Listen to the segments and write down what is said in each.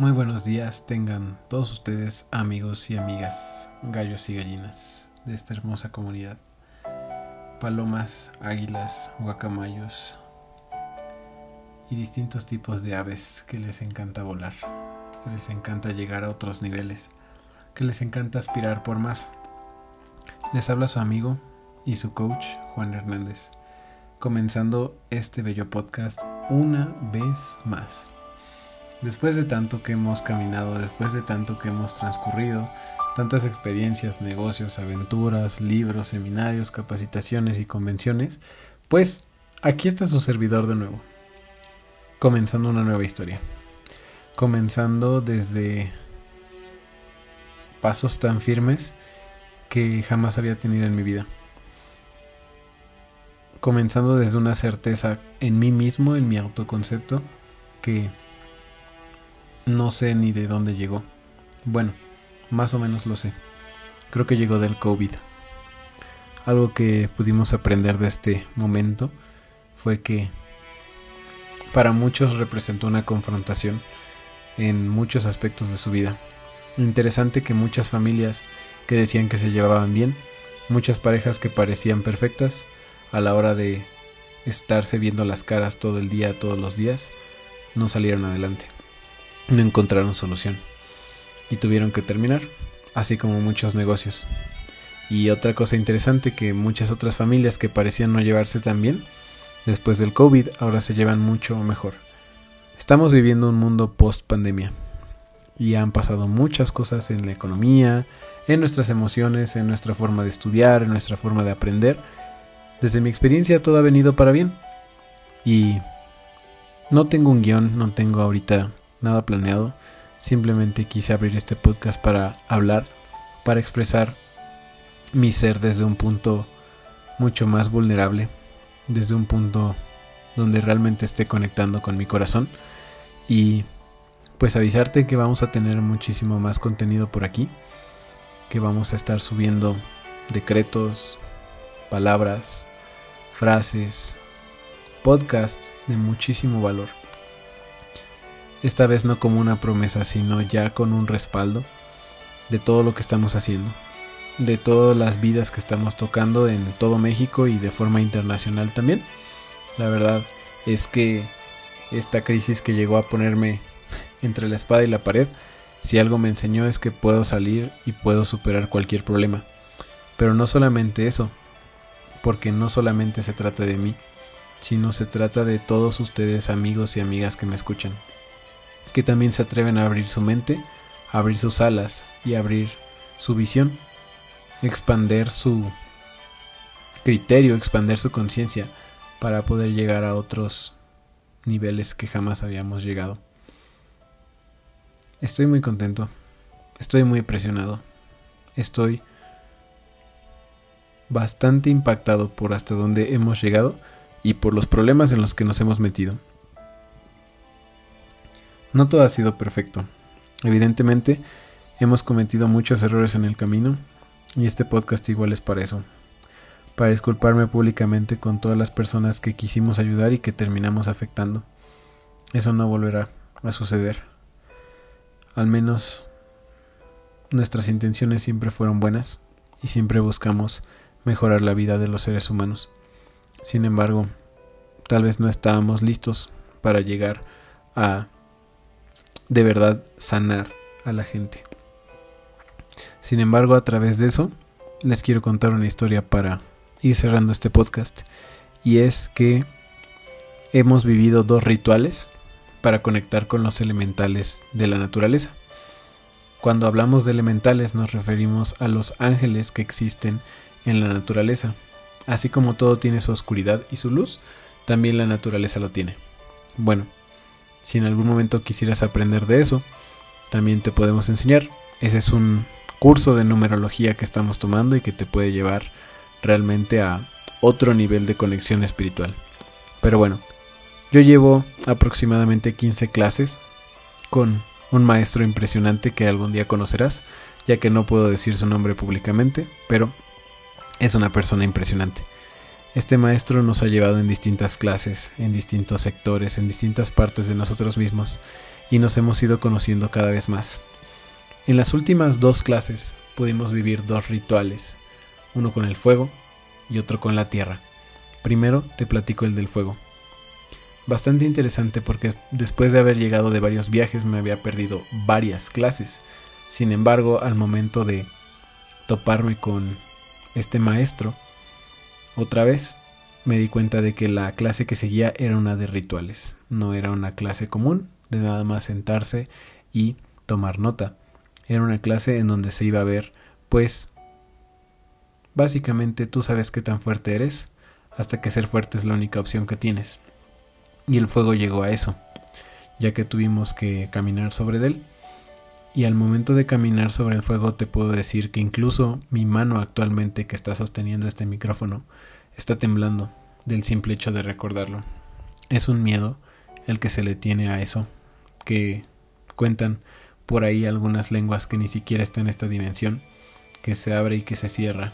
Muy buenos días tengan todos ustedes amigos y amigas, gallos y gallinas de esta hermosa comunidad. Palomas, águilas, guacamayos y distintos tipos de aves que les encanta volar, que les encanta llegar a otros niveles, que les encanta aspirar por más. Les habla su amigo y su coach Juan Hernández, comenzando este bello podcast una vez más. Después de tanto que hemos caminado, después de tanto que hemos transcurrido, tantas experiencias, negocios, aventuras, libros, seminarios, capacitaciones y convenciones, pues aquí está su servidor de nuevo, comenzando una nueva historia, comenzando desde pasos tan firmes que jamás había tenido en mi vida, comenzando desde una certeza en mí mismo, en mi autoconcepto, que no sé ni de dónde llegó. Bueno, más o menos lo sé. Creo que llegó del COVID. Algo que pudimos aprender de este momento fue que para muchos representó una confrontación en muchos aspectos de su vida. Interesante que muchas familias que decían que se llevaban bien, muchas parejas que parecían perfectas a la hora de estarse viendo las caras todo el día, todos los días, no salieron adelante no encontraron solución y tuvieron que terminar, así como muchos negocios. Y otra cosa interesante que muchas otras familias que parecían no llevarse tan bien, después del COVID ahora se llevan mucho mejor. Estamos viviendo un mundo post pandemia y han pasado muchas cosas en la economía, en nuestras emociones, en nuestra forma de estudiar, en nuestra forma de aprender. Desde mi experiencia todo ha venido para bien y no tengo un guion, no tengo ahorita nada planeado. Simplemente quise abrir este podcast para hablar, para expresar mi ser desde un punto mucho más vulnerable, desde un punto donde realmente esté conectando con mi corazón y pues avisarte que vamos a tener muchísimo más contenido por aquí, que vamos a estar subiendo decretos, palabras, frases, podcasts de muchísimo valor esta vez no como una promesa, sino ya con un respaldo de todo lo que estamos haciendo, de todas las vidas que estamos tocando en todo México y de forma internacional también. La verdad es que esta crisis que llegó a ponerme entre la espada y la pared, si algo me enseñó es que puedo salir y puedo superar cualquier problema. Pero no solamente eso, porque no solamente se trata de mí, sino se trata de todos ustedes amigos y amigas que me escuchan que también se atreven a abrir su mente, abrir sus alas y abrir su visión, expander su criterio, expander su conciencia para poder llegar a otros niveles que jamás habíamos llegado. Estoy muy contento, estoy muy presionado, estoy bastante impactado por hasta dónde hemos llegado y por los problemas en los que nos hemos metido. No todo ha sido perfecto. Evidentemente, hemos cometido muchos errores en el camino y este podcast igual es para eso. Para disculparme públicamente con todas las personas que quisimos ayudar y que terminamos afectando. Eso no volverá a suceder. Al menos nuestras intenciones siempre fueron buenas y siempre buscamos mejorar la vida de los seres humanos. Sin embargo, tal vez no estábamos listos para llegar a de verdad sanar a la gente. Sin embargo, a través de eso, les quiero contar una historia para ir cerrando este podcast. Y es que hemos vivido dos rituales para conectar con los elementales de la naturaleza. Cuando hablamos de elementales nos referimos a los ángeles que existen en la naturaleza. Así como todo tiene su oscuridad y su luz, también la naturaleza lo tiene. Bueno, si en algún momento quisieras aprender de eso, también te podemos enseñar. Ese es un curso de numerología que estamos tomando y que te puede llevar realmente a otro nivel de conexión espiritual. Pero bueno, yo llevo aproximadamente 15 clases con un maestro impresionante que algún día conocerás, ya que no puedo decir su nombre públicamente, pero es una persona impresionante. Este maestro nos ha llevado en distintas clases, en distintos sectores, en distintas partes de nosotros mismos y nos hemos ido conociendo cada vez más. En las últimas dos clases pudimos vivir dos rituales, uno con el fuego y otro con la tierra. Primero te platico el del fuego. Bastante interesante porque después de haber llegado de varios viajes me había perdido varias clases. Sin embargo, al momento de toparme con este maestro, otra vez me di cuenta de que la clase que seguía era una de rituales, no era una clase común de nada más sentarse y tomar nota. Era una clase en donde se iba a ver, pues, básicamente tú sabes qué tan fuerte eres, hasta que ser fuerte es la única opción que tienes. Y el fuego llegó a eso, ya que tuvimos que caminar sobre él. Y al momento de caminar sobre el fuego te puedo decir que incluso mi mano actualmente que está sosteniendo este micrófono está temblando del simple hecho de recordarlo. Es un miedo el que se le tiene a eso, que cuentan por ahí algunas lenguas que ni siquiera están en esta dimensión, que se abre y que se cierra,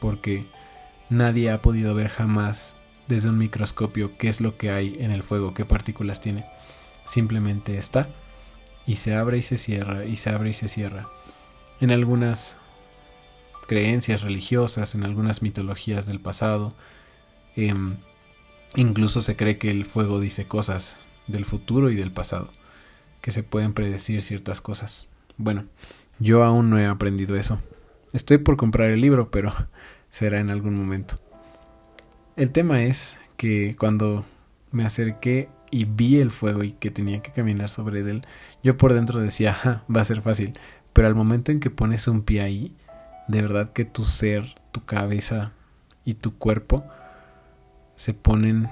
porque nadie ha podido ver jamás desde un microscopio qué es lo que hay en el fuego, qué partículas tiene. Simplemente está y se abre y se cierra y se abre y se cierra. En algunas creencias religiosas, en algunas mitologías del pasado, em, incluso se cree que el fuego dice cosas del futuro y del pasado, que se pueden predecir ciertas cosas. Bueno, yo aún no he aprendido eso. Estoy por comprar el libro, pero será en algún momento. El tema es que cuando me acerqué y vi el fuego y que tenía que caminar sobre él, yo por dentro decía, va a ser fácil. Pero al momento en que pones un pie ahí, de verdad que tu ser, tu cabeza y tu cuerpo se ponen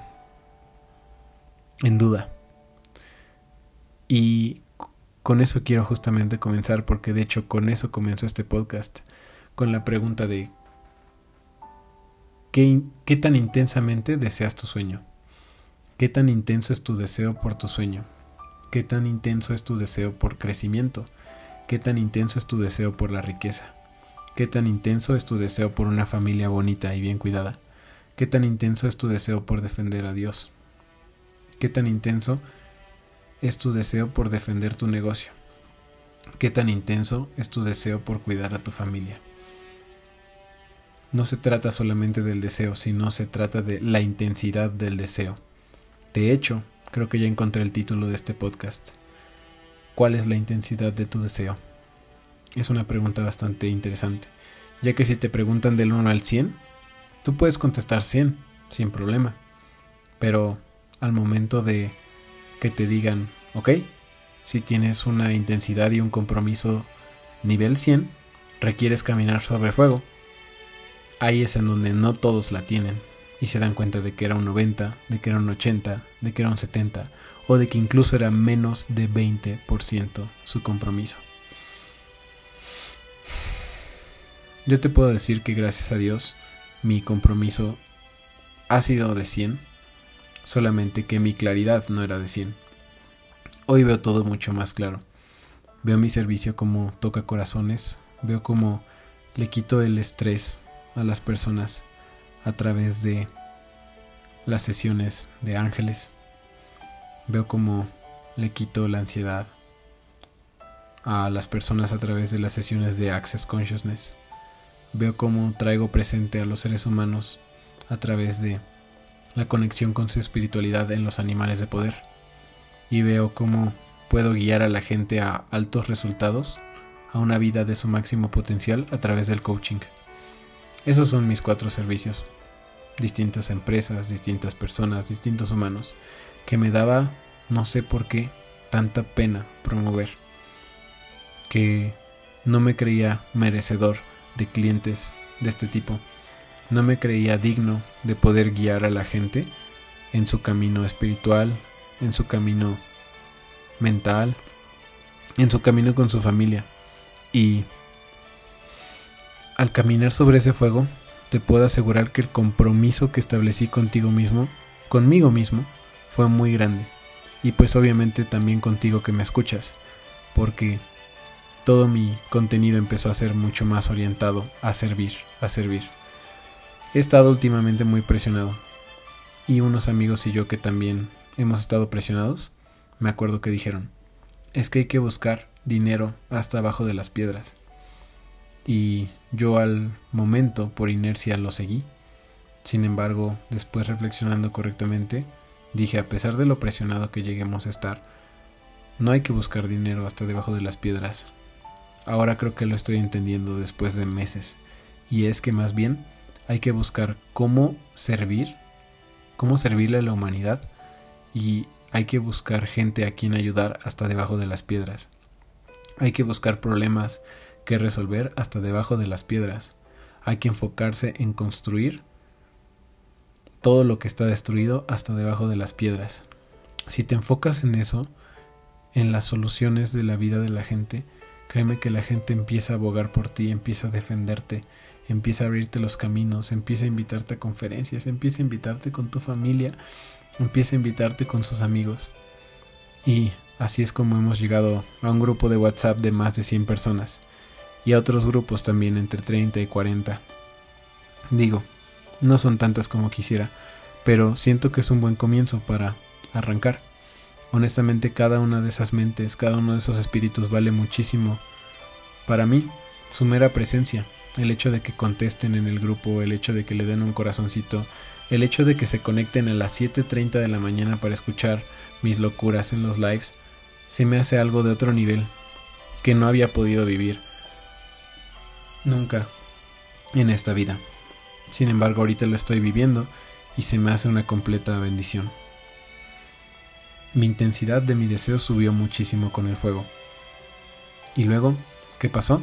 en duda. Y con eso quiero justamente comenzar, porque de hecho con eso comenzó este podcast, con la pregunta de ¿Qué, tan intensamente deseas tu sueño? ¿Qué tan intenso es tu deseo por tu sueño? ¿Qué tan intenso es tu deseo por crecimiento? ¿Qué tan intenso es tu deseo por la riqueza? ¿Qué tan intenso es tu deseo por una familia bonita y bien cuidada? ¿Qué tan intenso es tu deseo por defender a Dios? ¿Qué tan intenso es tu deseo por defender tu negocio? ¿Qué tan intenso es tu deseo por cuidar a tu familia? no se trata solamente del deseo, sino se trata de la intensidad del deseo. De hecho, creo que ya encontré el título de este podcast. ¿Cuál es la intensidad de tu deseo? Es una pregunta bastante interesante, ya que si te preguntan del 1 al 100, tú puedes contestar 100, sin problema. Pero al momento de que te digan, ok, si tienes una intensidad y un compromiso nivel 100, requieres caminar sobre fuego ahí es en donde no todos la tienen y se dan cuenta de que era un 90, de que era un 80, de que era un 70 o de que incluso era menos de 20% su compromiso. Yo te puedo decir que gracias a Dios mi compromiso ha sido de 100, solamente que mi claridad no era de 100. Hoy veo todo mucho más claro. Veo mi servicio como toca corazones, veo como le quito el estrés a las personas a través de las sesiones de ángeles. Veo como le quito la ansiedad a las personas a través de las sesiones de Access Consciousness. Veo cómo traigo presente a los seres humanos a través de la conexión con su espiritualidad en los animales de poder. Y veo cómo puedo guiar a la gente a altos resultados, a una vida de su máximo potencial a través del coaching. Esos son mis cuatro servicios. Distintas empresas, distintas personas, distintos humanos, que me daba, no sé por qué, tanta pena promover. Que no me creía merecedor de clientes de este tipo. No me creía digno de poder guiar a la gente en su camino espiritual, en su camino mental, en su camino con su familia. Y al caminar sobre ese fuego, te puedo asegurar que el compromiso que establecí contigo mismo, conmigo mismo, fue muy grande. Y pues obviamente también contigo que me escuchas, porque todo mi contenido empezó a ser mucho más orientado a servir, a servir. He estado últimamente muy presionado. Y unos amigos y yo que también hemos estado presionados, me acuerdo que dijeron, es que hay que buscar dinero hasta abajo de las piedras. Y yo al momento, por inercia, lo seguí. Sin embargo, después reflexionando correctamente, dije, a pesar de lo presionado que lleguemos a estar, no hay que buscar dinero hasta debajo de las piedras. Ahora creo que lo estoy entendiendo después de meses. Y es que más bien hay que buscar cómo servir, cómo servirle a la humanidad y hay que buscar gente a quien ayudar hasta debajo de las piedras. Hay que buscar problemas que resolver hasta debajo de las piedras. Hay que enfocarse en construir todo lo que está destruido hasta debajo de las piedras. Si te enfocas en eso, en las soluciones de la vida de la gente, créeme que la gente empieza a abogar por ti, empieza a defenderte, empieza a abrirte los caminos, empieza a invitarte a conferencias, empieza a invitarte con tu familia, empieza a invitarte con sus amigos. Y así es como hemos llegado a un grupo de WhatsApp de más de 100 personas y a otros grupos también entre 30 y 40. Digo, no son tantas como quisiera, pero siento que es un buen comienzo para arrancar. Honestamente cada una de esas mentes, cada uno de esos espíritus vale muchísimo. Para mí, su mera presencia, el hecho de que contesten en el grupo, el hecho de que le den un corazoncito, el hecho de que se conecten a las 7.30 de la mañana para escuchar mis locuras en los lives, se me hace algo de otro nivel que no había podido vivir nunca en esta vida. Sin embargo, ahorita lo estoy viviendo y se me hace una completa bendición. Mi intensidad de mi deseo subió muchísimo con el fuego. ¿Y luego? ¿Qué pasó?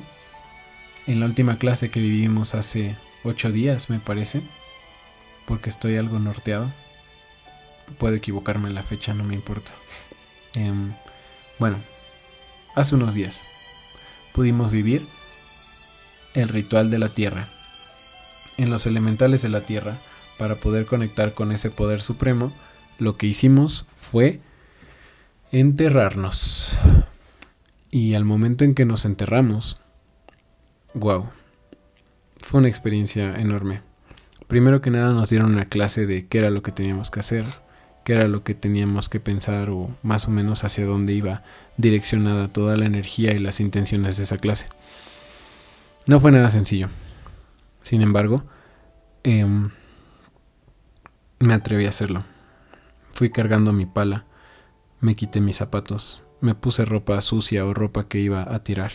En la última clase que vivimos hace ocho días, me parece, porque estoy algo norteado. Puedo equivocarme en la fecha, no me importa. Em, bueno, hace unos días pudimos vivir el ritual de la tierra. En los elementales de la tierra, para poder conectar con ese poder supremo, lo que hicimos fue enterrarnos. Y al momento en que nos enterramos, wow, fue una experiencia enorme. Primero que nada nos dieron una clase de qué era lo que teníamos que hacer, qué era lo que teníamos que pensar o más o menos hacia dónde iba direccionada toda la energía y las intenciones de esa clase. No fue nada sencillo. Sin embargo, em, me atreví a hacerlo. Fui cargando mi pala, me quité mis zapatos, me puse ropa sucia o ropa que iba a tirar.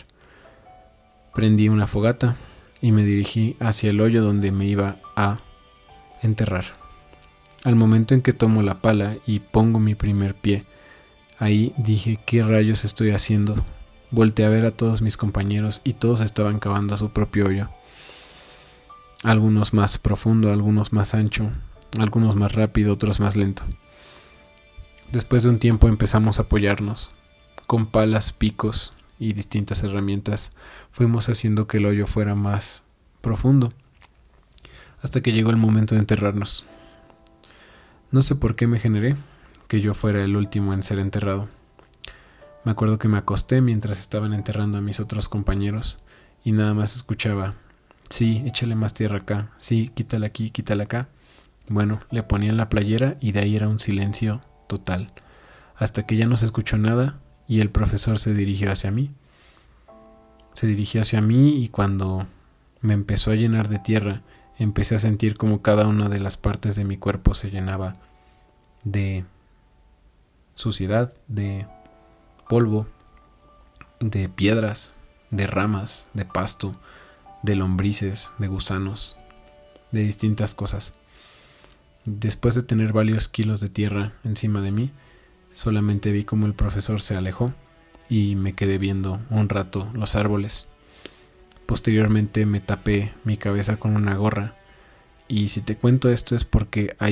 Prendí una fogata y me dirigí hacia el hoyo donde me iba a enterrar. Al momento en que tomo la pala y pongo mi primer pie, ahí dije, ¿qué rayos estoy haciendo? Volté a ver a todos mis compañeros y todos estaban cavando a su propio hoyo. Algunos más profundo, algunos más ancho, algunos más rápido, otros más lento. Después de un tiempo empezamos a apoyarnos. Con palas, picos y distintas herramientas fuimos haciendo que el hoyo fuera más profundo. Hasta que llegó el momento de enterrarnos. No sé por qué me generé que yo fuera el último en ser enterrado. Me acuerdo que me acosté mientras estaban enterrando a mis otros compañeros y nada más escuchaba, sí, échale más tierra acá, sí, quítala aquí, quítala acá. Bueno, le ponían la playera y de ahí era un silencio total, hasta que ya no se escuchó nada y el profesor se dirigió hacia mí. Se dirigió hacia mí y cuando me empezó a llenar de tierra, empecé a sentir como cada una de las partes de mi cuerpo se llenaba de suciedad, de polvo, de piedras, de ramas, de pasto, de lombrices, de gusanos, de distintas cosas. Después de tener varios kilos de tierra encima de mí, solamente vi como el profesor se alejó y me quedé viendo un rato los árboles. Posteriormente me tapé mi cabeza con una gorra y si te cuento esto es porque hay